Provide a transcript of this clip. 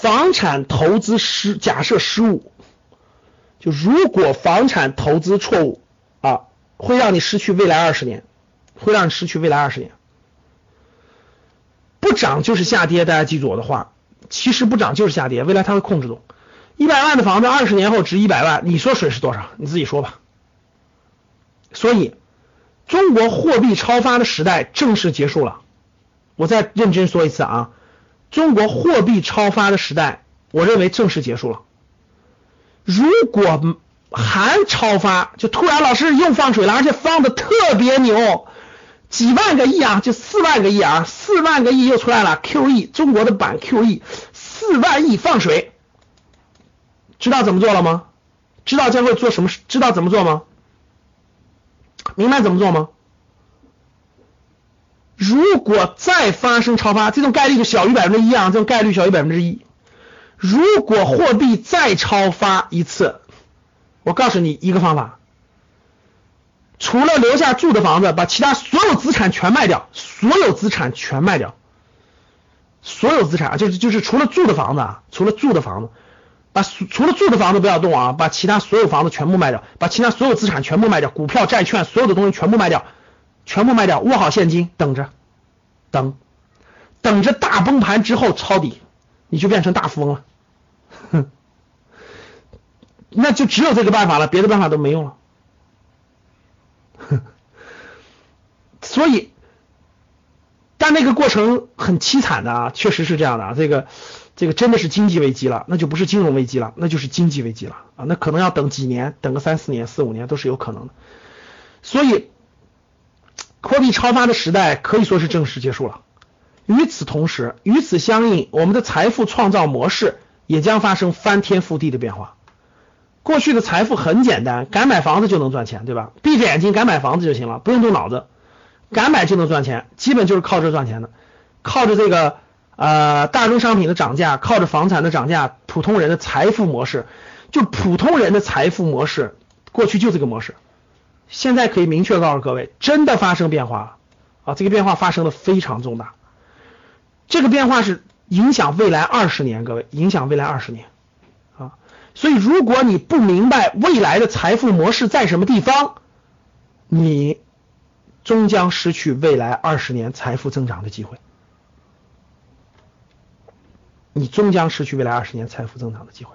房产投资失假设失误，就如果房产投资错误啊，会让你失去未来二十年，会让你失去未来二十年。不涨就是下跌，大家记住我的话，其实不涨就是下跌，未来它会控制住。一百万的房子，二十年后值一百万，你说损失多少？你自己说吧。所以，中国货币超发的时代正式结束了。我再认真说一次啊。中国货币超发的时代，我认为正式结束了。如果还超发，就突然老师又放水了，而且放的特别牛，几万个亿啊，就四万个亿啊，四万个亿又出来了。QE 中国的版 QE 四万亿放水，知道怎么做了吗？知道将会做什么？知道怎么做吗？明白怎么做吗？果再发生超发，这种概率就小于百分之一啊，这种概率小于百分之一。如果货币再超发一次，我告诉你一个方法，除了留下住的房子，把其他所有资产全卖掉，所有资产全卖掉，所有资产啊，就是就是除了住的房子啊，除了住的房子，把除了住的房子不要动啊，把其他所有房子全部卖掉，把其他所有资产全部卖掉，股票、债券所有的东西全部卖掉。全部卖掉，握好现金，等着，等，等着大崩盘之后抄底，你就变成大富翁了。哼，那就只有这个办法了，别的办法都没用了。哼，所以，但那个过程很凄惨的啊，确实是这样的啊，这个，这个真的是经济危机了，那就不是金融危机了，那就是经济危机了啊，那可能要等几年，等个三四年、四五年都是有可能的，所以。货币超发的时代可以说是正式结束了。与此同时，与此相应，我们的财富创造模式也将发生翻天覆地的变化。过去的财富很简单，敢买房子就能赚钱，对吧？闭着眼睛敢买房子就行了，不用动脑子，敢买就能赚钱，基本就是靠这赚钱的，靠着这个呃大宗商品的涨价，靠着房产的涨价，普通人的财富模式，就普通人的财富模式，过去就这个模式。现在可以明确告诉各位，真的发生变化了啊！这个变化发生的非常重大，这个变化是影响未来二十年，各位影响未来二十年啊！所以如果你不明白未来的财富模式在什么地方，你终将失去未来二十年财富增长的机会，你终将失去未来二十年财富增长的机会。